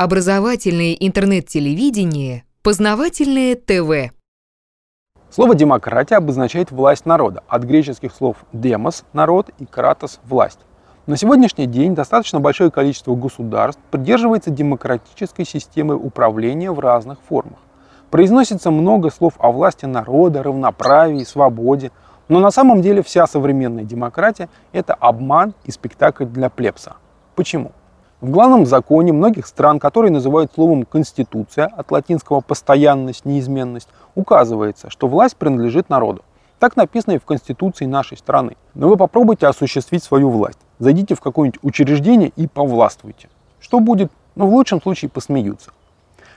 Образовательное интернет-телевидение, познавательное ТВ. Слово «демократия» обозначает власть народа, от греческих слов «демос» – народ и «кратос» – власть. На сегодняшний день достаточно большое количество государств придерживается демократической системы управления в разных формах. Произносится много слов о власти народа, равноправии, свободе, но на самом деле вся современная демократия – это обман и спектакль для плебса. Почему? В главном законе многих стран, которые называют словом «конституция» от латинского «постоянность», «неизменность», указывается, что власть принадлежит народу. Так написано и в Конституции нашей страны. Но вы попробуйте осуществить свою власть. Зайдите в какое-нибудь учреждение и повластвуйте. Что будет? Ну, в лучшем случае посмеются.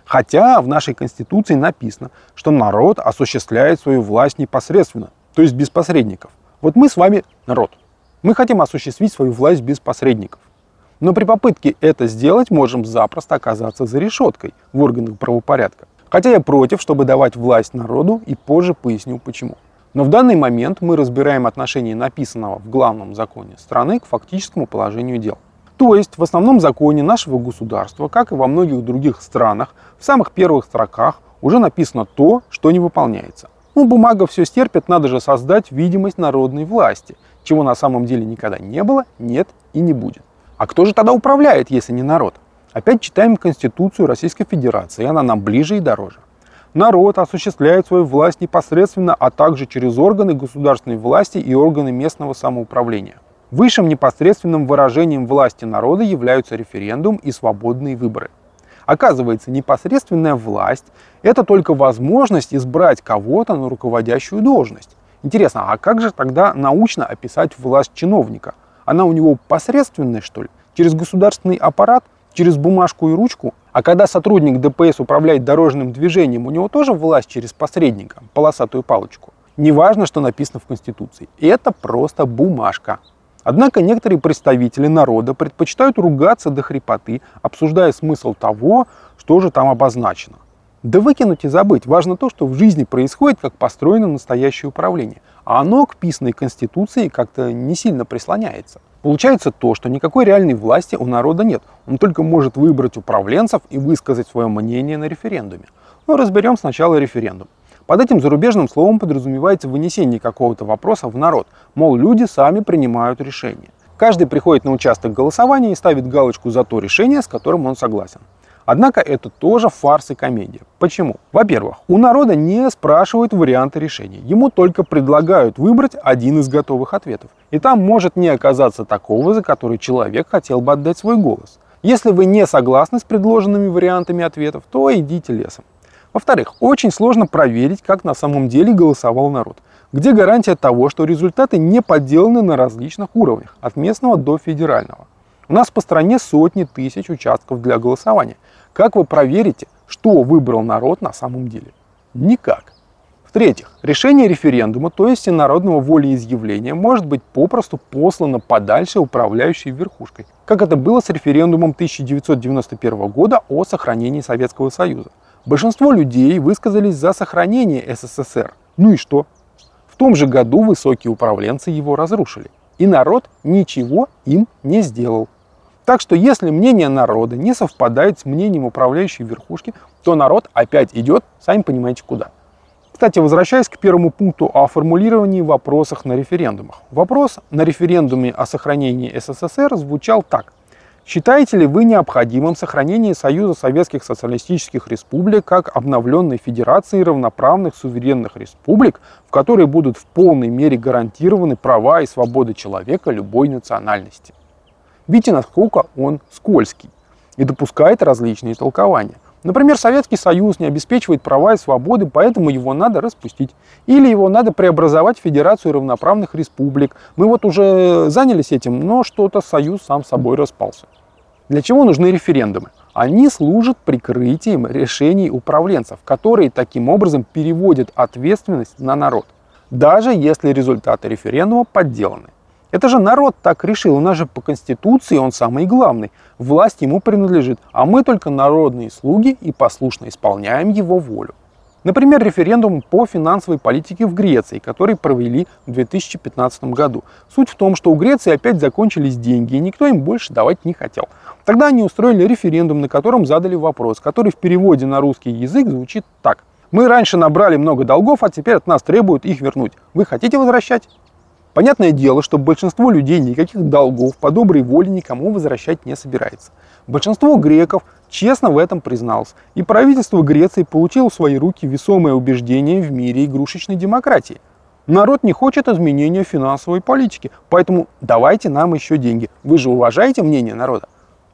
Хотя в нашей Конституции написано, что народ осуществляет свою власть непосредственно, то есть без посредников. Вот мы с вами народ. Мы хотим осуществить свою власть без посредников. Но при попытке это сделать можем запросто оказаться за решеткой в органах правопорядка. Хотя я против, чтобы давать власть народу и позже поясню почему. Но в данный момент мы разбираем отношение написанного в главном законе страны к фактическому положению дел. То есть в основном законе нашего государства, как и во многих других странах, в самых первых строках уже написано то, что не выполняется. Ну, бумага все стерпит, надо же создать видимость народной власти, чего на самом деле никогда не было, нет и не будет. А кто же тогда управляет, если не народ? Опять читаем Конституцию Российской Федерации, и она нам ближе и дороже. Народ осуществляет свою власть непосредственно, а также через органы государственной власти и органы местного самоуправления. Высшим непосредственным выражением власти народа являются референдум и свободные выборы. Оказывается, непосредственная власть – это только возможность избрать кого-то на руководящую должность. Интересно, а как же тогда научно описать власть чиновника? Она у него посредственная, что ли? Через государственный аппарат, через бумажку и ручку? А когда сотрудник ДПС управляет дорожным движением, у него тоже власть через посредника, полосатую палочку. Неважно, что написано в Конституции. Это просто бумажка. Однако некоторые представители народа предпочитают ругаться до хрипоты, обсуждая смысл того, что же там обозначено. Да выкинуть и забыть. Важно то, что в жизни происходит, как построено настоящее управление. А оно к писанной конституции как-то не сильно прислоняется. Получается то, что никакой реальной власти у народа нет. Он только может выбрать управленцев и высказать свое мнение на референдуме. Но разберем сначала референдум. Под этим зарубежным словом подразумевается вынесение какого-то вопроса в народ. Мол, люди сами принимают решение. Каждый приходит на участок голосования и ставит галочку за то решение, с которым он согласен. Однако это тоже фарс и комедия. Почему? Во-первых, у народа не спрашивают варианты решения. Ему только предлагают выбрать один из готовых ответов. И там может не оказаться такого, за который человек хотел бы отдать свой голос. Если вы не согласны с предложенными вариантами ответов, то идите лесом. Во-вторых, очень сложно проверить, как на самом деле голосовал народ. Где гарантия того, что результаты не подделаны на различных уровнях, от местного до федерального? У нас по стране сотни тысяч участков для голосования. Как вы проверите, что выбрал народ на самом деле? Никак. В-третьих, решение референдума, то есть народного волеизъявления, может быть попросту послано подальше управляющей верхушкой, как это было с референдумом 1991 года о сохранении Советского Союза. Большинство людей высказались за сохранение СССР. Ну и что? В том же году высокие управленцы его разрушили. И народ ничего им не сделал. Так что если мнение народа не совпадает с мнением управляющей верхушки, то народ опять идет, сами понимаете, куда. Кстати, возвращаясь к первому пункту о формулировании вопросах на референдумах. Вопрос на референдуме о сохранении СССР звучал так. Считаете ли вы необходимым сохранение Союза Советских Социалистических Республик как обновленной федерации равноправных суверенных республик, в которой будут в полной мере гарантированы права и свободы человека любой национальности? Видите, насколько он скользкий и допускает различные толкования. Например, Советский Союз не обеспечивает права и свободы, поэтому его надо распустить. Или его надо преобразовать в Федерацию равноправных республик. Мы вот уже занялись этим, но что-то Союз сам собой распался. Для чего нужны референдумы? Они служат прикрытием решений управленцев, которые таким образом переводят ответственность на народ, даже если результаты референдума подделаны. Это же народ так решил, у нас же по Конституции он самый главный, власть ему принадлежит, а мы только народные слуги и послушно исполняем его волю. Например, референдум по финансовой политике в Греции, который провели в 2015 году. Суть в том, что у Греции опять закончились деньги, и никто им больше давать не хотел. Тогда они устроили референдум, на котором задали вопрос, который в переводе на русский язык звучит так. Мы раньше набрали много долгов, а теперь от нас требуют их вернуть. Вы хотите возвращать? Понятное дело, что большинство людей никаких долгов по доброй воле никому возвращать не собирается. Большинство греков честно в этом призналось, и правительство Греции получило в свои руки весомое убеждение в мире игрушечной демократии. Народ не хочет изменения финансовой политики, поэтому давайте нам еще деньги. Вы же уважаете мнение народа?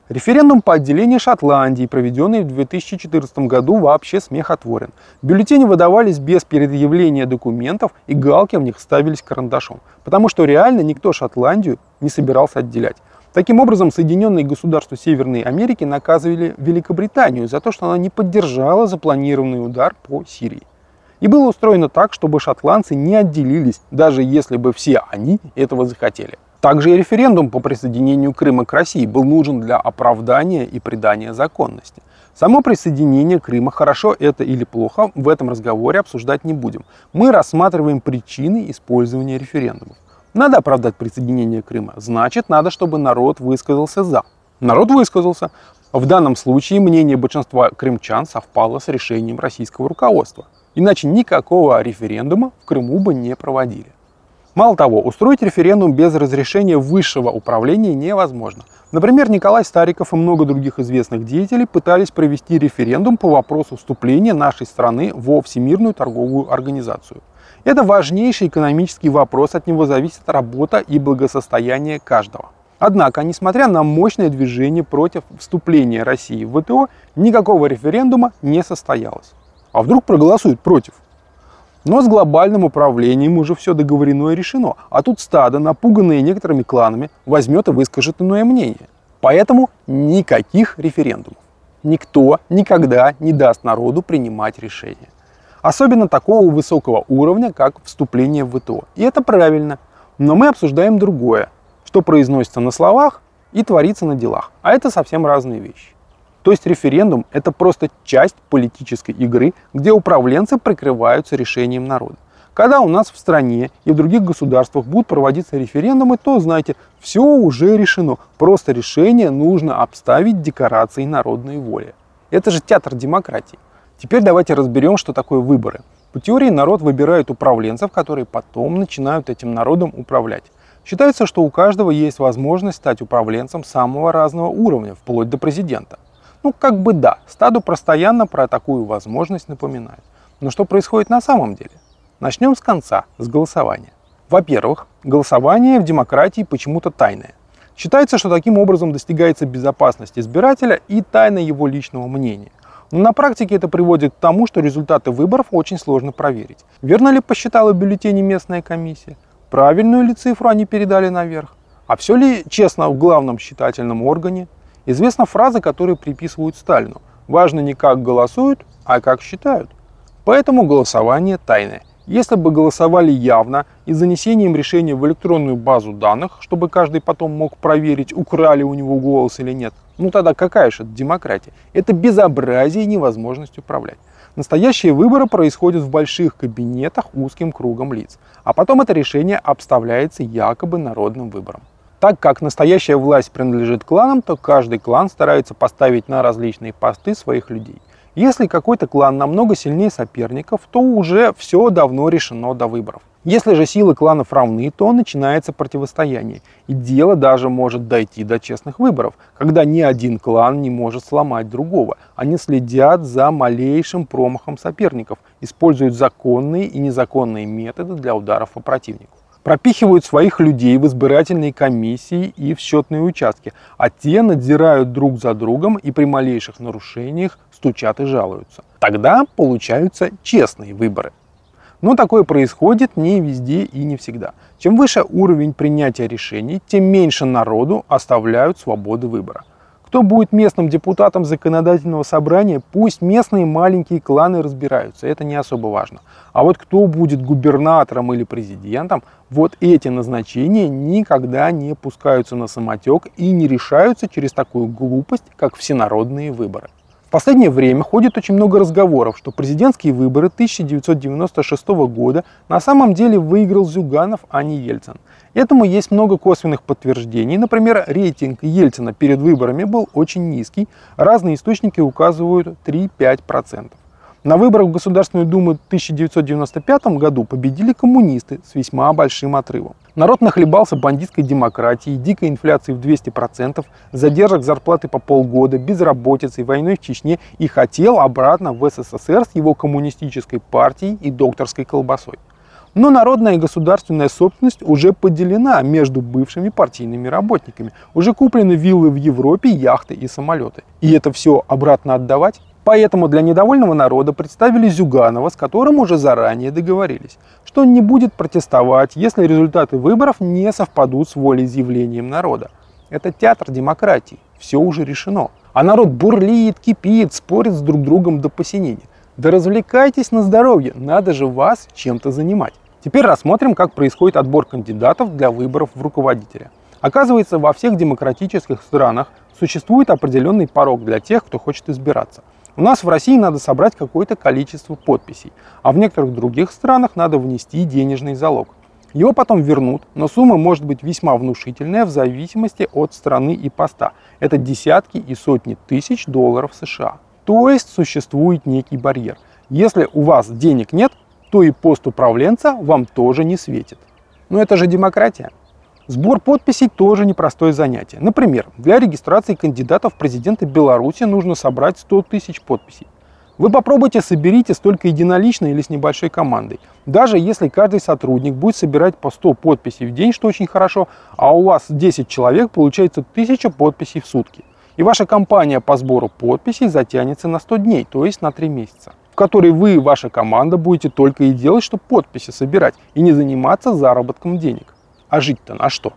Референдум по отделению Шотландии, проведенный в 2014 году, вообще смехотворен. Бюллетени выдавались без предъявления документов и галки в них ставились карандашом, потому что реально никто Шотландию не собирался отделять. Таким образом, Соединенные Государства Северной Америки наказывали Великобританию за то, что она не поддержала запланированный удар по Сирии. И было устроено так, чтобы шотландцы не отделились, даже если бы все они этого захотели. Также и референдум по присоединению Крыма к России был нужен для оправдания и придания законности. Само присоединение Крыма, хорошо это или плохо, в этом разговоре обсуждать не будем. Мы рассматриваем причины использования референдумов. Надо оправдать присоединение Крыма, значит надо, чтобы народ высказался «за». Народ высказался. В данном случае мнение большинства крымчан совпало с решением российского руководства. Иначе никакого референдума в Крыму бы не проводили. Мало того, устроить референдум без разрешения высшего управления невозможно. Например, Николай Стариков и много других известных деятелей пытались провести референдум по вопросу вступления нашей страны во Всемирную торговую организацию. Это важнейший экономический вопрос, от него зависит работа и благосостояние каждого. Однако, несмотря на мощное движение против вступления России в ВТО, никакого референдума не состоялось. А вдруг проголосуют против? Но с глобальным управлением уже все договорено и решено. А тут стадо, напуганное некоторыми кланами, возьмет и выскажет иное мнение. Поэтому никаких референдумов. Никто никогда не даст народу принимать решения. Особенно такого высокого уровня, как вступление в ВТО. И это правильно. Но мы обсуждаем другое, что произносится на словах и творится на делах. А это совсем разные вещи. То есть референдум – это просто часть политической игры, где управленцы прикрываются решением народа. Когда у нас в стране и в других государствах будут проводиться референдумы, то, знаете, все уже решено. Просто решение нужно обставить декорацией народной воли. Это же театр демократии. Теперь давайте разберем, что такое выборы. По теории народ выбирает управленцев, которые потом начинают этим народом управлять. Считается, что у каждого есть возможность стать управленцем самого разного уровня, вплоть до президента. Ну, как бы да, стаду постоянно про такую возможность напоминают. Но что происходит на самом деле? Начнем с конца, с голосования. Во-первых, голосование в демократии почему-то тайное. Считается, что таким образом достигается безопасность избирателя и тайна его личного мнения. Но на практике это приводит к тому, что результаты выборов очень сложно проверить. Верно ли посчитала бюллетени местная комиссия? Правильную ли цифру они передали наверх? А все ли честно в главном считательном органе? Известна фраза, которую приписывают Сталину. Важно не как голосуют, а как считают. Поэтому голосование тайное. Если бы голосовали явно и занесением решения в электронную базу данных, чтобы каждый потом мог проверить, украли у него голос или нет, ну тогда какая же это демократия? Это безобразие и невозможность управлять. Настоящие выборы происходят в больших кабинетах узким кругом лиц, а потом это решение обставляется якобы народным выбором. Так как настоящая власть принадлежит кланам, то каждый клан старается поставить на различные посты своих людей. Если какой-то клан намного сильнее соперников, то уже все давно решено до выборов. Если же силы кланов равны, то начинается противостояние. И дело даже может дойти до честных выборов, когда ни один клан не может сломать другого. Они следят за малейшим промахом соперников, используют законные и незаконные методы для ударов по противнику пропихивают своих людей в избирательные комиссии и в счетные участки, а те надзирают друг за другом и при малейших нарушениях стучат и жалуются. Тогда получаются честные выборы. Но такое происходит не везде и не всегда. Чем выше уровень принятия решений, тем меньше народу оставляют свободы выбора. Кто будет местным депутатом законодательного собрания, пусть местные маленькие кланы разбираются, это не особо важно. А вот кто будет губернатором или президентом, вот эти назначения никогда не пускаются на самотек и не решаются через такую глупость, как всенародные выборы. В последнее время ходит очень много разговоров, что президентские выборы 1996 года на самом деле выиграл Зюганов, а не Ельцин. Этому есть много косвенных подтверждений. Например, рейтинг Ельцина перед выборами был очень низкий. Разные источники указывают 3-5%. На выборах в Государственную Думу в 1995 году победили коммунисты с весьма большим отрывом. Народ нахлебался бандитской демократией, дикой инфляцией в 200%, задержек зарплаты по полгода, безработицей, войной в Чечне и хотел обратно в СССР с его коммунистической партией и докторской колбасой. Но народная и государственная собственность уже поделена между бывшими партийными работниками. Уже куплены виллы в Европе, яхты и самолеты. И это все обратно отдавать? Поэтому для недовольного народа представили Зюганова, с которым уже заранее договорились, что он не будет протестовать, если результаты выборов не совпадут с волеизъявлением народа. Это театр демократии, все уже решено. А народ бурлит, кипит, спорит с друг другом до посинения. Да развлекайтесь на здоровье, надо же вас чем-то занимать. Теперь рассмотрим, как происходит отбор кандидатов для выборов в руководителя. Оказывается, во всех демократических странах существует определенный порог для тех, кто хочет избираться. У нас в России надо собрать какое-то количество подписей, а в некоторых других странах надо внести денежный залог. Его потом вернут, но сумма может быть весьма внушительная в зависимости от страны и поста. Это десятки и сотни тысяч долларов США. То есть существует некий барьер. Если у вас денег нет, то и пост управленца вам тоже не светит. Но это же демократия. Сбор подписей тоже непростое занятие. Например, для регистрации кандидатов в президенты Беларуси нужно собрать 100 тысяч подписей. Вы попробуйте соберите столько единолично или с небольшой командой. Даже если каждый сотрудник будет собирать по 100 подписей в день, что очень хорошо, а у вас 10 человек, получается 1000 подписей в сутки. И ваша кампания по сбору подписей затянется на 100 дней, то есть на 3 месяца которой вы и ваша команда будете только и делать, что подписи собирать и не заниматься заработком денег. А жить-то на что?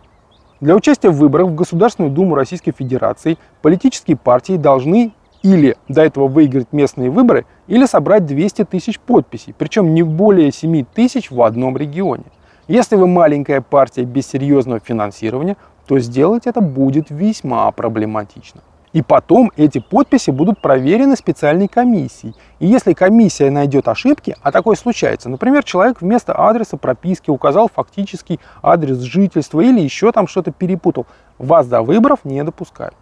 Для участия в выборах в Государственную Думу Российской Федерации политические партии должны или до этого выиграть местные выборы, или собрать 200 тысяч подписей, причем не более 7 тысяч в одном регионе. Если вы маленькая партия без серьезного финансирования, то сделать это будет весьма проблематично. И потом эти подписи будут проверены специальной комиссией. И если комиссия найдет ошибки, а такое случается, например, человек вместо адреса прописки указал фактический адрес жительства или еще там что-то перепутал, вас до выборов не допускают.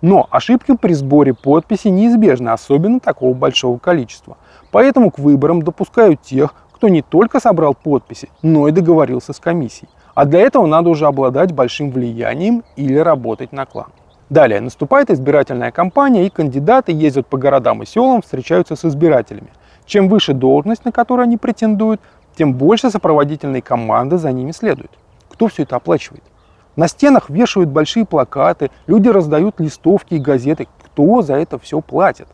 Но ошибки при сборе подписи неизбежны, особенно такого большого количества. Поэтому к выборам допускают тех, кто не только собрал подписи, но и договорился с комиссией. А для этого надо уже обладать большим влиянием или работать на клан. Далее наступает избирательная кампания, и кандидаты ездят по городам и селам, встречаются с избирателями. Чем выше должность, на которую они претендуют, тем больше сопроводительной команды за ними следует. Кто все это оплачивает? На стенах вешают большие плакаты, люди раздают листовки и газеты. Кто за это все платит?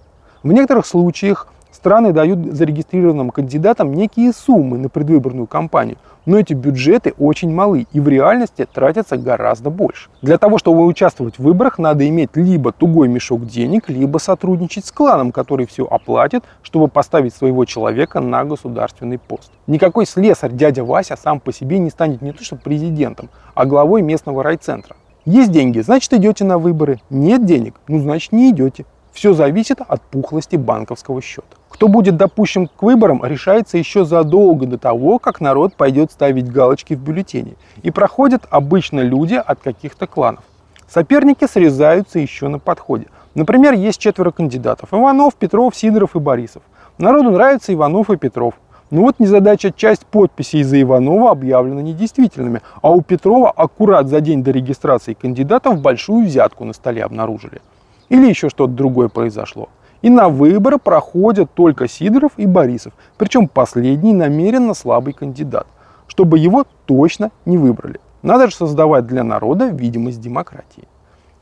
В некоторых случаях страны дают зарегистрированным кандидатам некие суммы на предвыборную кампанию, но эти бюджеты очень малы и в реальности тратятся гораздо больше. Для того, чтобы участвовать в выборах, надо иметь либо тугой мешок денег, либо сотрудничать с кланом, который все оплатит, чтобы поставить своего человека на государственный пост. Никакой слесарь дядя Вася сам по себе не станет не то что президентом, а главой местного райцентра. Есть деньги, значит идете на выборы. Нет денег, ну значит не идете. Все зависит от пухлости банковского счета. Кто будет допущен к выборам, решается еще задолго до того, как народ пойдет ставить галочки в бюллетене. И проходят обычно люди от каких-то кланов. Соперники срезаются еще на подходе. Например, есть четверо кандидатов. Иванов, Петров, Сидоров и Борисов. Народу нравится Иванов и Петров. Ну вот незадача, часть подписей за Иванова объявлена недействительными, а у Петрова аккурат за день до регистрации кандидатов большую взятку на столе обнаружили или еще что-то другое произошло. И на выборы проходят только Сидоров и Борисов, причем последний намеренно слабый кандидат, чтобы его точно не выбрали. Надо же создавать для народа видимость демократии.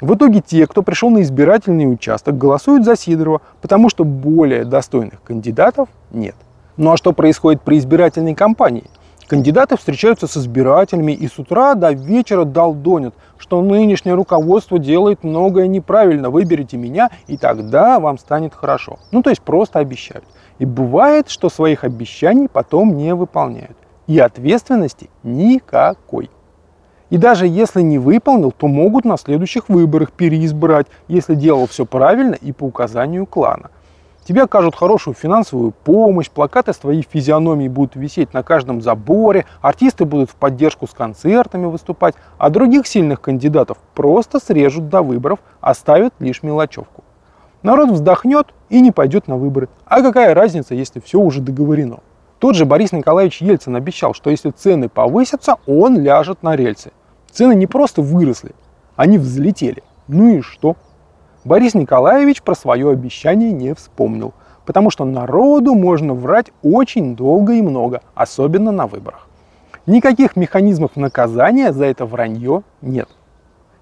В итоге те, кто пришел на избирательный участок, голосуют за Сидорова, потому что более достойных кандидатов нет. Ну а что происходит при избирательной кампании? Кандидаты встречаются с избирателями и с утра до вечера долдонят, что нынешнее руководство делает многое неправильно, выберите меня, и тогда вам станет хорошо. Ну, то есть просто обещают. И бывает, что своих обещаний потом не выполняют. И ответственности никакой. И даже если не выполнил, то могут на следующих выборах переизбрать, если делал все правильно и по указанию клана. Тебе окажут хорошую финансовую помощь, плакаты с твоей физиономией будут висеть на каждом заборе, артисты будут в поддержку с концертами выступать, а других сильных кандидатов просто срежут до выборов, оставят лишь мелочевку. Народ вздохнет и не пойдет на выборы. А какая разница, если все уже договорено? Тот же Борис Николаевич Ельцин обещал, что если цены повысятся, он ляжет на рельсы. Цены не просто выросли, они взлетели. Ну и что? Борис Николаевич про свое обещание не вспомнил, потому что народу можно врать очень долго и много, особенно на выборах. Никаких механизмов наказания за это вранье нет.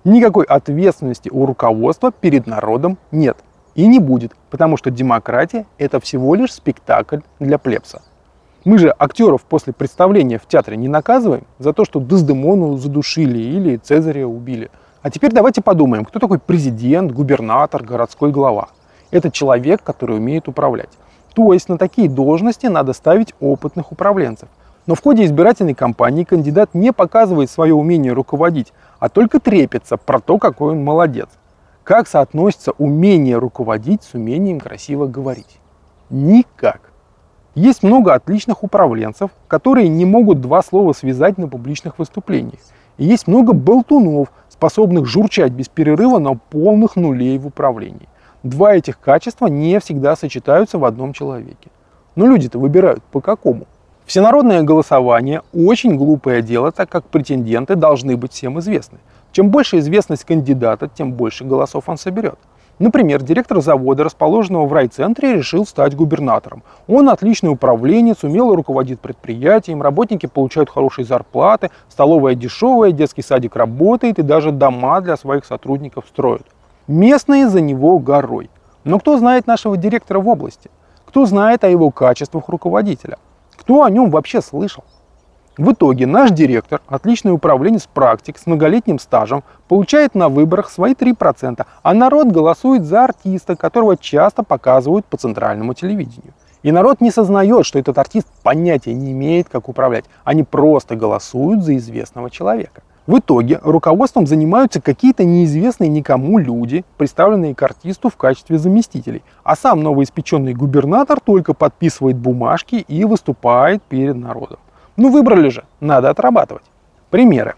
Никакой ответственности у руководства перед народом нет. И не будет, потому что демократия – это всего лишь спектакль для плебса. Мы же актеров после представления в театре не наказываем за то, что Дездемону задушили или Цезаря убили – а теперь давайте подумаем, кто такой президент, губернатор, городской глава. Это человек, который умеет управлять. То есть на такие должности надо ставить опытных управленцев. Но в ходе избирательной кампании кандидат не показывает свое умение руководить, а только трепится про то, какой он молодец. Как соотносится умение руководить с умением красиво говорить? Никак. Есть много отличных управленцев, которые не могут два слова связать на публичных выступлениях. И есть много болтунов, способных журчать без перерыва на полных нулей в управлении. Два этих качества не всегда сочетаются в одном человеке. Но люди-то выбирают по какому? Всенародное голосование – очень глупое дело, так как претенденты должны быть всем известны. Чем больше известность кандидата, тем больше голосов он соберет. Например, директор завода, расположенного в райцентре, решил стать губернатором. Он отличный управленец, умело руководит предприятием, работники получают хорошие зарплаты, столовая дешевая, детский садик работает и даже дома для своих сотрудников строят. Местные за него горой. Но кто знает нашего директора в области? Кто знает о его качествах руководителя? Кто о нем вообще слышал? В итоге наш директор, отличный управленец практик с многолетним стажем, получает на выборах свои 3%, а народ голосует за артиста, которого часто показывают по центральному телевидению. И народ не сознает, что этот артист понятия не имеет, как управлять. Они просто голосуют за известного человека. В итоге руководством занимаются какие-то неизвестные никому люди, представленные к артисту в качестве заместителей. А сам новоиспеченный губернатор только подписывает бумажки и выступает перед народом. Ну выбрали же, надо отрабатывать. Примеры.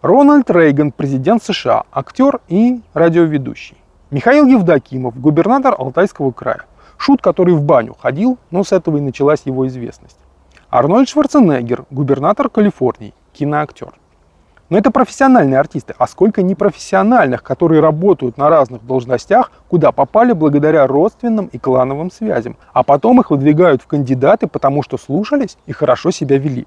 Рональд Рейган, президент США, актер и радиоведущий. Михаил Евдокимов, губернатор Алтайского края. Шут, который в баню ходил, но с этого и началась его известность. Арнольд Шварценеггер, губернатор Калифорнии, киноактер. Но это профессиональные артисты, а сколько непрофессиональных, которые работают на разных должностях, куда попали благодаря родственным и клановым связям, а потом их выдвигают в кандидаты, потому что слушались и хорошо себя вели.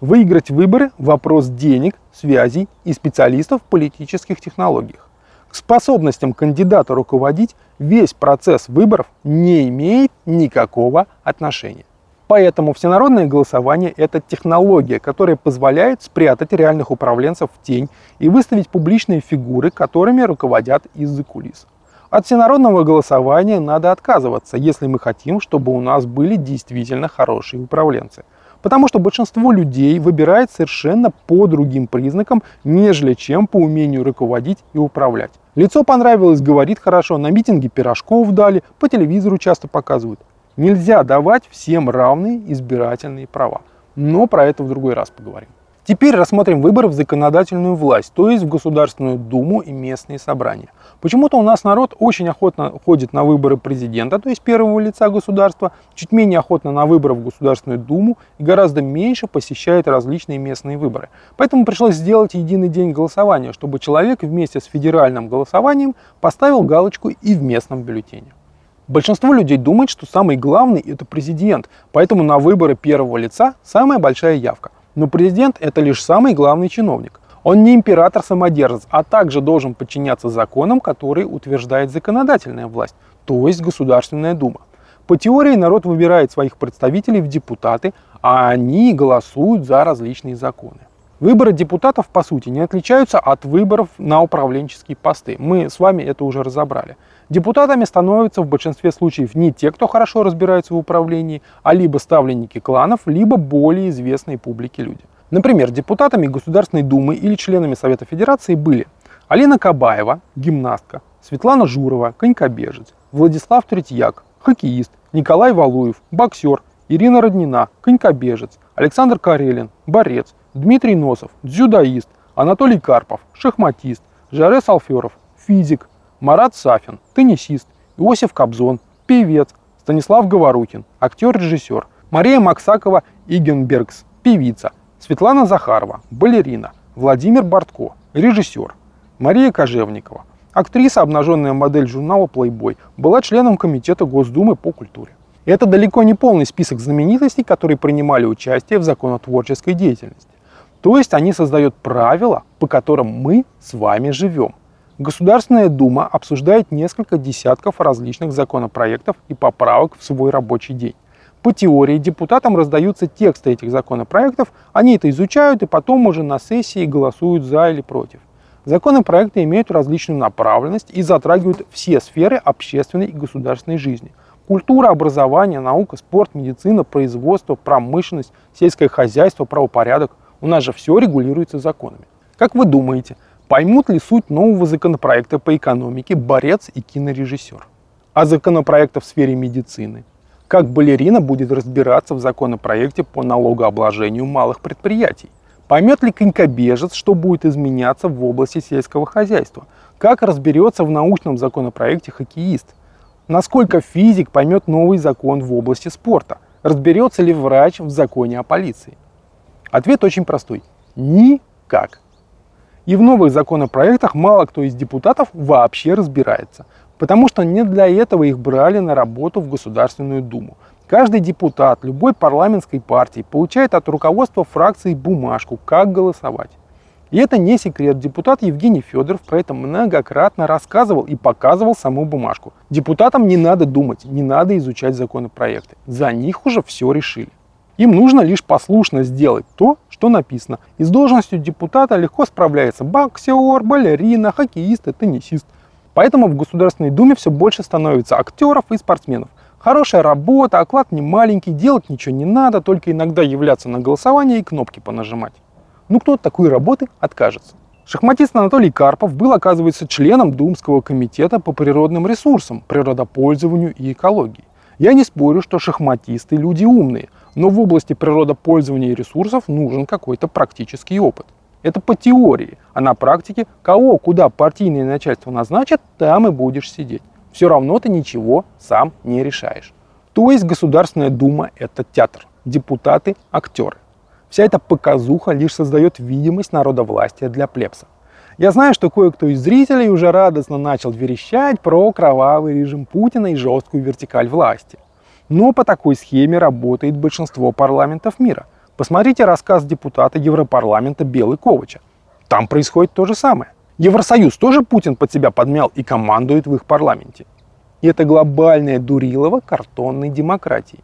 Выиграть выборы – вопрос денег, связей и специалистов в политических технологиях. К способностям кандидата руководить весь процесс выборов не имеет никакого отношения. Поэтому всенародное голосование – это технология, которая позволяет спрятать реальных управленцев в тень и выставить публичные фигуры, которыми руководят из-за кулис. От всенародного голосования надо отказываться, если мы хотим, чтобы у нас были действительно хорошие управленцы – Потому что большинство людей выбирает совершенно по другим признакам, нежели чем по умению руководить и управлять. Лицо понравилось, говорит хорошо, на митинге пирожков дали, по телевизору часто показывают. Нельзя давать всем равные избирательные права. Но про это в другой раз поговорим. Теперь рассмотрим выборы в законодательную власть, то есть в Государственную Думу и местные собрания. Почему-то у нас народ очень охотно ходит на выборы президента, то есть первого лица государства, чуть менее охотно на выборы в Государственную Думу и гораздо меньше посещает различные местные выборы. Поэтому пришлось сделать единый день голосования, чтобы человек вместе с федеральным голосованием поставил галочку и в местном бюллетене. Большинство людей думает, что самый главный это президент, поэтому на выборы первого лица самая большая явка. Но президент это лишь самый главный чиновник. Он не император-самодержец, а также должен подчиняться законам, которые утверждает законодательная власть, то есть Государственная Дума. По теории народ выбирает своих представителей в депутаты, а они голосуют за различные законы. Выборы депутатов, по сути, не отличаются от выборов на управленческие посты. Мы с вами это уже разобрали. Депутатами становятся в большинстве случаев не те, кто хорошо разбирается в управлении, а либо ставленники кланов, либо более известные публике люди. Например, депутатами Государственной Думы или членами Совета Федерации были Алина Кабаева, гимнастка, Светлана Журова, конькобежец, Владислав Третьяк, хоккеист, Николай Валуев, боксер, Ирина Роднина, конькобежец, Александр Карелин, борец, Дмитрий Носов, дзюдоист, Анатолий Карпов, шахматист, Жарес Алферов, физик, Марат Сафин, теннисист, Иосиф Кобзон, певец, Станислав Говорухин, актер-режиссер, Мария Максакова Игенбергс, певица, Светлана Захарова, балерина, Владимир Бортко, режиссер, Мария Кожевникова, актриса, обнаженная модель журнала Playboy, была членом Комитета Госдумы по культуре. Это далеко не полный список знаменитостей, которые принимали участие в законотворческой деятельности. То есть они создают правила, по которым мы с вами живем. Государственная Дума обсуждает несколько десятков различных законопроектов и поправок в свой рабочий день. По теории депутатам раздаются тексты этих законопроектов, они это изучают и потом уже на сессии голосуют за или против. Законопроекты имеют различную направленность и затрагивают все сферы общественной и государственной жизни. Культура, образование, наука, спорт, медицина, производство, промышленность, сельское хозяйство, правопорядок. У нас же все регулируется законами. Как вы думаете, поймут ли суть нового законопроекта по экономике борец и кинорежиссер? А законопроекта в сфере медицины? Как балерина будет разбираться в законопроекте по налогообложению малых предприятий? Поймет ли конькобежец, что будет изменяться в области сельского хозяйства? Как разберется в научном законопроекте хоккеист? Насколько физик поймет новый закон в области спорта? Разберется ли врач в законе о полиции? Ответ очень простой. Никак. И в новых законопроектах мало кто из депутатов вообще разбирается, потому что не для этого их брали на работу в Государственную Думу. Каждый депутат любой парламентской партии получает от руководства фракции бумажку, как голосовать. И это не секрет. Депутат Евгений Федоров про это многократно рассказывал и показывал саму бумажку. Депутатам не надо думать, не надо изучать законопроекты. За них уже все решили. Им нужно лишь послушно сделать то, что написано. И с должностью депутата легко справляется боксер, балерина, хоккеист и теннисист. Поэтому в Государственной Думе все больше становится актеров и спортсменов. Хорошая работа, оклад не маленький, делать ничего не надо, только иногда являться на голосование и кнопки понажимать. Ну кто от такой работы откажется? Шахматист Анатолий Карпов был, оказывается, членом Думского комитета по природным ресурсам, природопользованию и экологии. Я не спорю, что шахматисты люди умные, но в области природопользования и ресурсов нужен какой-то практический опыт. Это по теории, а на практике кого куда партийное начальство назначит, там и будешь сидеть. Все равно ты ничего сам не решаешь. То есть Государственная Дума – это театр, депутаты – актеры. Вся эта показуха лишь создает видимость народовластия для плебса. Я знаю, что кое-кто из зрителей уже радостно начал верещать про кровавый режим Путина и жесткую вертикаль власти. Но по такой схеме работает большинство парламентов мира. Посмотрите рассказ депутата Европарламента Белый Ковача. Там происходит то же самое. Евросоюз тоже Путин под себя подмял и командует в их парламенте. И это глобальная дурилова картонной демократии.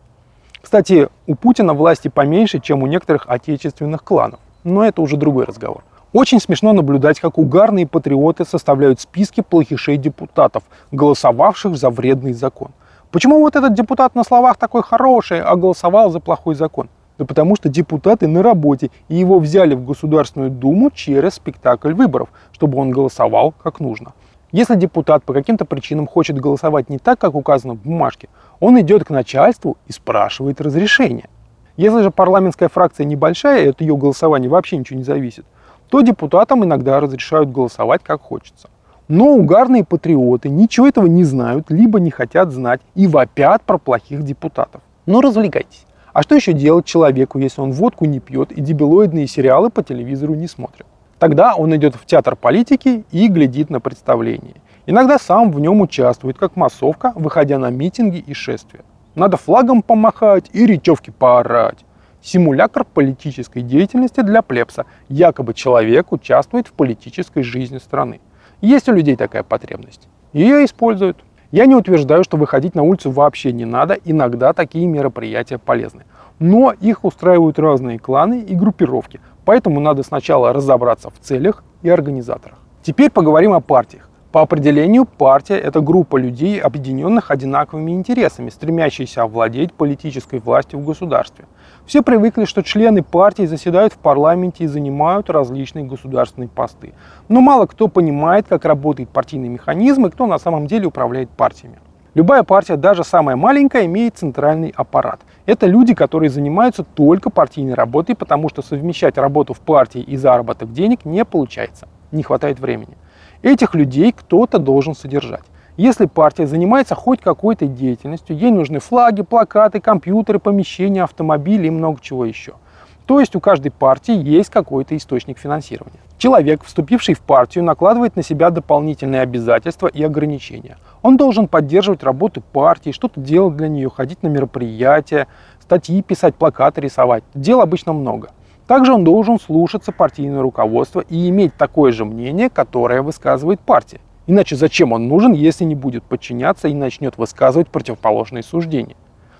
Кстати, у Путина власти поменьше, чем у некоторых отечественных кланов. Но это уже другой разговор. Очень смешно наблюдать, как угарные патриоты составляют списки плохишей депутатов, голосовавших за вредный закон. Почему вот этот депутат на словах такой хороший, а голосовал за плохой закон? Да потому что депутаты на работе, и его взяли в Государственную Думу через спектакль выборов, чтобы он голосовал как нужно. Если депутат по каким-то причинам хочет голосовать не так, как указано в бумажке, он идет к начальству и спрашивает разрешение. Если же парламентская фракция небольшая, и от ее голосования вообще ничего не зависит, то депутатам иногда разрешают голосовать как хочется. Но угарные патриоты ничего этого не знают, либо не хотят знать и вопят про плохих депутатов. Ну развлекайтесь. А что еще делать человеку, если он водку не пьет и дебилоидные сериалы по телевизору не смотрит? Тогда он идет в театр политики и глядит на представление. Иногда сам в нем участвует, как массовка, выходя на митинги и шествия. Надо флагом помахать и речевки поорать симулятор политической деятельности для плебса. Якобы человек участвует в политической жизни страны. Есть у людей такая потребность. Ее используют. Я не утверждаю, что выходить на улицу вообще не надо, иногда такие мероприятия полезны. Но их устраивают разные кланы и группировки, поэтому надо сначала разобраться в целях и организаторах. Теперь поговорим о партиях. По определению, партия – это группа людей, объединенных одинаковыми интересами, стремящиеся овладеть политической властью в государстве. Все привыкли, что члены партии заседают в парламенте и занимают различные государственные посты. Но мало кто понимает, как работает партийный механизм и кто на самом деле управляет партиями. Любая партия, даже самая маленькая, имеет центральный аппарат. Это люди, которые занимаются только партийной работой, потому что совмещать работу в партии и заработок денег не получается. Не хватает времени. Этих людей кто-то должен содержать. Если партия занимается хоть какой-то деятельностью, ей нужны флаги, плакаты, компьютеры, помещения, автомобили и много чего еще – то есть у каждой партии есть какой-то источник финансирования. Человек, вступивший в партию, накладывает на себя дополнительные обязательства и ограничения. Он должен поддерживать работу партии, что-то делать для нее, ходить на мероприятия, статьи писать, плакаты рисовать. Дел обычно много. Также он должен слушаться партийное руководство и иметь такое же мнение, которое высказывает партия. Иначе зачем он нужен, если не будет подчиняться и начнет высказывать противоположные суждения?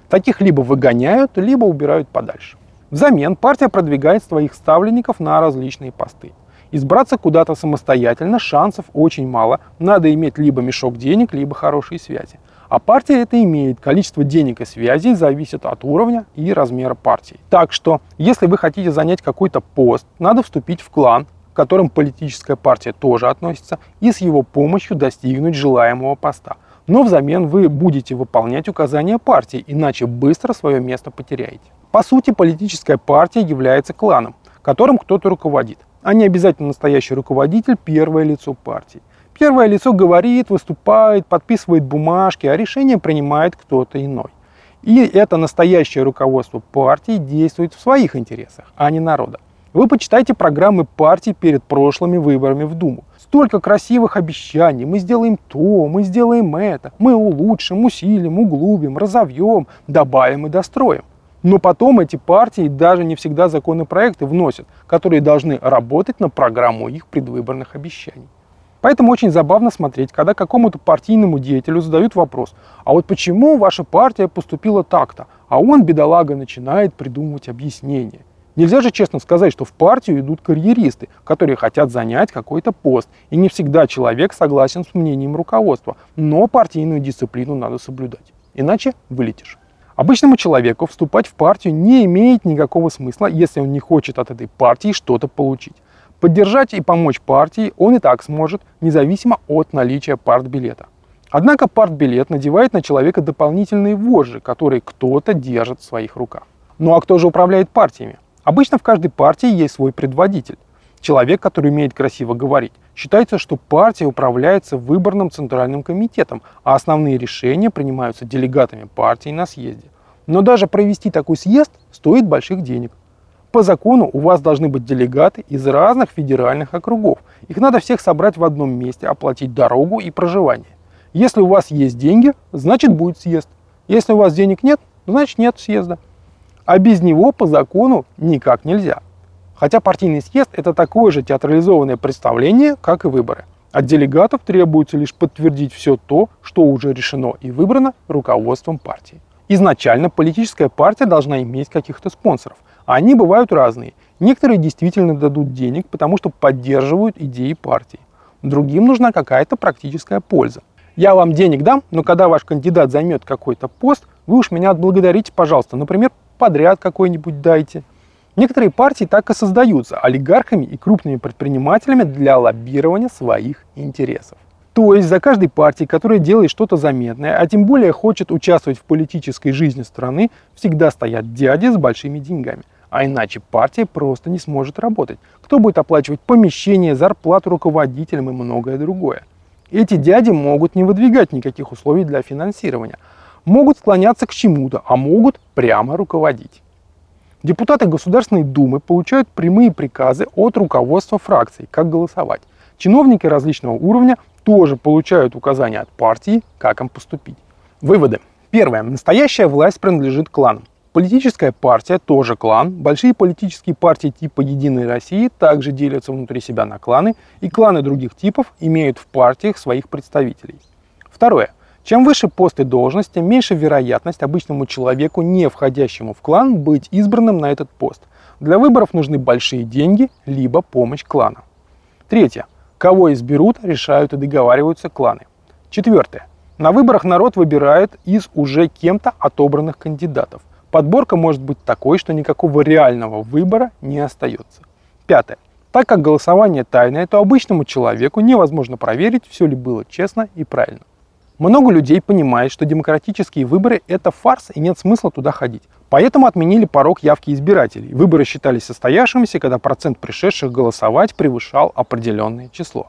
Таких либо выгоняют, либо убирают подальше. Взамен партия продвигает своих ставленников на различные посты. Избраться куда-то самостоятельно шансов очень мало. Надо иметь либо мешок денег, либо хорошие связи. А партия это имеет. Количество денег и связей зависит от уровня и размера партии. Так что, если вы хотите занять какой-то пост, надо вступить в клан, к которым политическая партия тоже относится, и с его помощью достигнуть желаемого поста. Но взамен вы будете выполнять указания партии, иначе быстро свое место потеряете. По сути, политическая партия является кланом, которым кто-то руководит, а не обязательно настоящий руководитель – первое лицо партии. Первое лицо говорит, выступает, подписывает бумажки, а решение принимает кто-то иной. И это настоящее руководство партии действует в своих интересах, а не народа. Вы почитайте программы партий перед прошлыми выборами в Думу. Столько красивых обещаний. Мы сделаем то, мы сделаем это. Мы улучшим, усилим, углубим, разовьем, добавим и достроим. Но потом эти партии даже не всегда законопроекты вносят, которые должны работать на программу их предвыборных обещаний. Поэтому очень забавно смотреть, когда какому-то партийному деятелю задают вопрос, а вот почему ваша партия поступила так-то, а он, бедолага, начинает придумывать объяснения. Нельзя же честно сказать, что в партию идут карьеристы, которые хотят занять какой-то пост, и не всегда человек согласен с мнением руководства, но партийную дисциплину надо соблюдать, иначе вылетишь. Обычному человеку вступать в партию не имеет никакого смысла, если он не хочет от этой партии что-то получить. Поддержать и помочь партии он и так сможет, независимо от наличия партбилета. Однако партбилет надевает на человека дополнительные вожжи, которые кто-то держит в своих руках. Ну а кто же управляет партиями? Обычно в каждой партии есть свой предводитель. Человек, который умеет красиво говорить. Считается, что партия управляется выборным центральным комитетом, а основные решения принимаются делегатами партии на съезде. Но даже провести такой съезд стоит больших денег. По закону у вас должны быть делегаты из разных федеральных округов. Их надо всех собрать в одном месте, оплатить дорогу и проживание. Если у вас есть деньги, значит будет съезд. Если у вас денег нет, значит нет съезда. А без него по закону никак нельзя. Хотя партийный съезд – это такое же театрализованное представление, как и выборы. От делегатов требуется лишь подтвердить все то, что уже решено и выбрано руководством партии. Изначально политическая партия должна иметь каких-то спонсоров. Они бывают разные. Некоторые действительно дадут денег, потому что поддерживают идеи партии. Другим нужна какая-то практическая польза. Я вам денег дам, но когда ваш кандидат займет какой-то пост, вы уж меня отблагодарите, пожалуйста. Например, подряд какой-нибудь дайте. Некоторые партии так и создаются олигархами и крупными предпринимателями для лоббирования своих интересов. То есть за каждой партией, которая делает что-то заметное, а тем более хочет участвовать в политической жизни страны, всегда стоят дяди с большими деньгами. А иначе партия просто не сможет работать. Кто будет оплачивать помещение, зарплату руководителям и многое другое. Эти дяди могут не выдвигать никаких условий для финансирования. Могут склоняться к чему-то, а могут прямо руководить. Депутаты Государственной Думы получают прямые приказы от руководства фракций, как голосовать. Чиновники различного уровня тоже получают указания от партии, как им поступить. Выводы. Первое. Настоящая власть принадлежит кланам. Политическая партия тоже клан. Большие политические партии типа «Единой России» также делятся внутри себя на кланы, и кланы других типов имеют в партиях своих представителей. Второе. Чем выше пост и должность, тем меньше вероятность обычному человеку, не входящему в клан, быть избранным на этот пост. Для выборов нужны большие деньги, либо помощь клана. Третье. Кого изберут, решают и договариваются кланы. Четвертое. На выборах народ выбирает из уже кем-то отобранных кандидатов. Подборка может быть такой, что никакого реального выбора не остается. Пятое. Так как голосование тайное, то обычному человеку невозможно проверить, все ли было честно и правильно. Много людей понимает, что демократические выборы – это фарс и нет смысла туда ходить. Поэтому отменили порог явки избирателей. Выборы считались состоявшимися, когда процент пришедших голосовать превышал определенное число.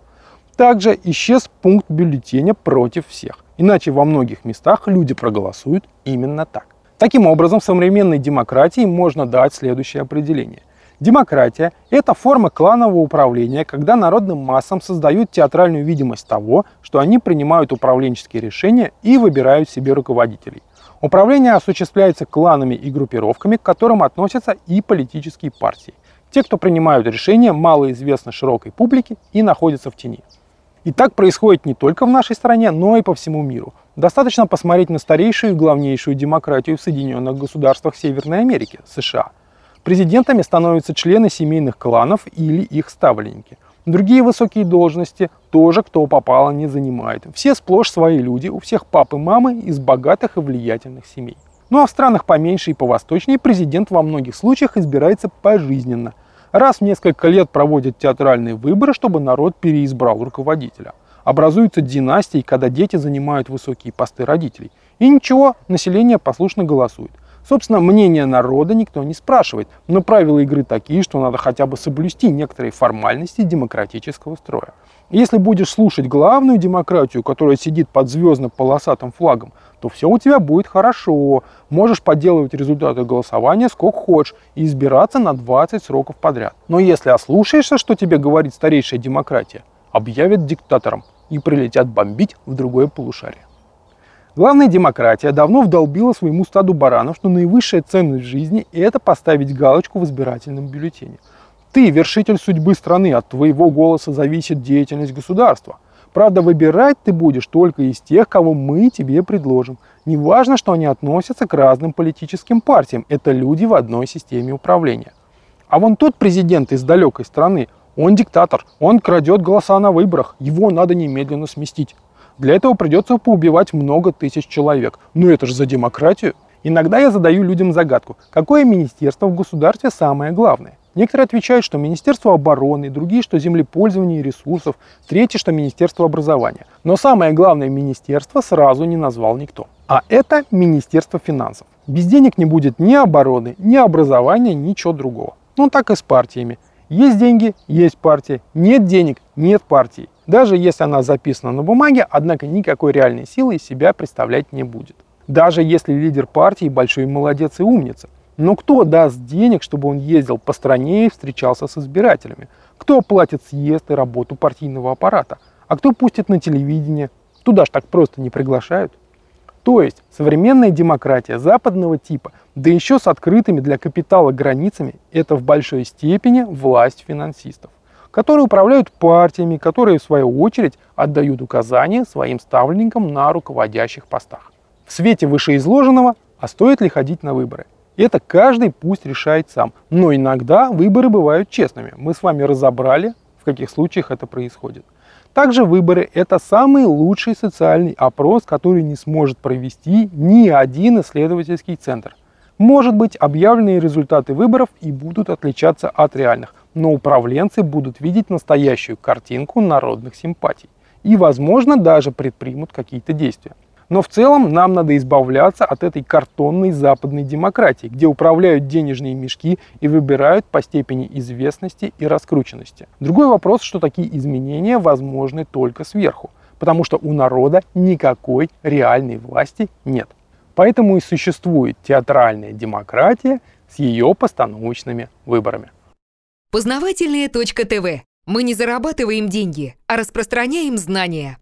Также исчез пункт бюллетеня против всех. Иначе во многих местах люди проголосуют именно так. Таким образом, современной демократии можно дать следующее определение. Демократия – это форма кланового управления, когда народным массам создают театральную видимость того, что они принимают управленческие решения и выбирают себе руководителей. Управление осуществляется кланами и группировками, к которым относятся и политические партии. Те, кто принимают решения, мало известны широкой публике и находятся в тени. И так происходит не только в нашей стране, но и по всему миру. Достаточно посмотреть на старейшую и главнейшую демократию в Соединенных Государствах Северной Америки, США. Президентами становятся члены семейных кланов или их ставленники. Другие высокие должности тоже кто попало не занимает. Все сплошь свои люди, у всех папы и мамы из богатых и влиятельных семей. Ну а в странах поменьше и повосточнее президент во многих случаях избирается пожизненно – Раз в несколько лет проводят театральные выборы, чтобы народ переизбрал руководителя. Образуются династии, когда дети занимают высокие посты родителей. И ничего, население послушно голосует. Собственно, мнение народа никто не спрашивает, но правила игры такие, что надо хотя бы соблюсти некоторые формальности демократического строя. Если будешь слушать главную демократию, которая сидит под звездно-полосатым флагом, то все у тебя будет хорошо. Можешь подделывать результаты голосования сколько хочешь и избираться на 20 сроков подряд. Но если ослушаешься, что тебе говорит старейшая демократия, объявят диктатором и прилетят бомбить в другое полушарие. Главная демократия давно вдолбила своему стаду баранов, что наивысшая ценность жизни – это поставить галочку в избирательном бюллетене. Ты вершитель судьбы страны, от твоего голоса зависит деятельность государства – Правда, выбирать ты будешь только из тех, кого мы тебе предложим. Неважно, что они относятся к разным политическим партиям. Это люди в одной системе управления. А вон тот президент из далекой страны, он диктатор, он крадет голоса на выборах, его надо немедленно сместить. Для этого придется поубивать много тысяч человек. Но это же за демократию. Иногда я задаю людям загадку, какое министерство в государстве самое главное? Некоторые отвечают, что Министерство обороны, другие, что землепользование и ресурсов, третьи, что Министерство образования. Но самое главное министерство сразу не назвал никто. А это Министерство финансов. Без денег не будет ни обороны, ни образования, ничего другого. Ну так и с партиями. Есть деньги, есть партия. Нет денег, нет партии. Даже если она записана на бумаге, однако никакой реальной силы из себя представлять не будет. Даже если лидер партии большой молодец и умница. Но кто даст денег, чтобы он ездил по стране и встречался с избирателями? Кто платит съезд и работу партийного аппарата? А кто пустит на телевидение? Туда ж так просто не приглашают. То есть современная демократия западного типа, да еще с открытыми для капитала границами, это в большой степени власть финансистов, которые управляют партиями, которые в свою очередь отдают указания своим ставленникам на руководящих постах. В свете вышеизложенного, а стоит ли ходить на выборы – это каждый пусть решает сам. Но иногда выборы бывают честными. Мы с вами разобрали, в каких случаях это происходит. Также выборы – это самый лучший социальный опрос, который не сможет провести ни один исследовательский центр. Может быть, объявленные результаты выборов и будут отличаться от реальных, но управленцы будут видеть настоящую картинку народных симпатий и, возможно, даже предпримут какие-то действия. Но в целом нам надо избавляться от этой картонной западной демократии, где управляют денежные мешки и выбирают по степени известности и раскрученности. Другой вопрос, что такие изменения возможны только сверху, потому что у народа никакой реальной власти нет. Поэтому и существует театральная демократия с ее постановочными выборами. Познавательная точка ТВ. Мы не зарабатываем деньги, а распространяем знания.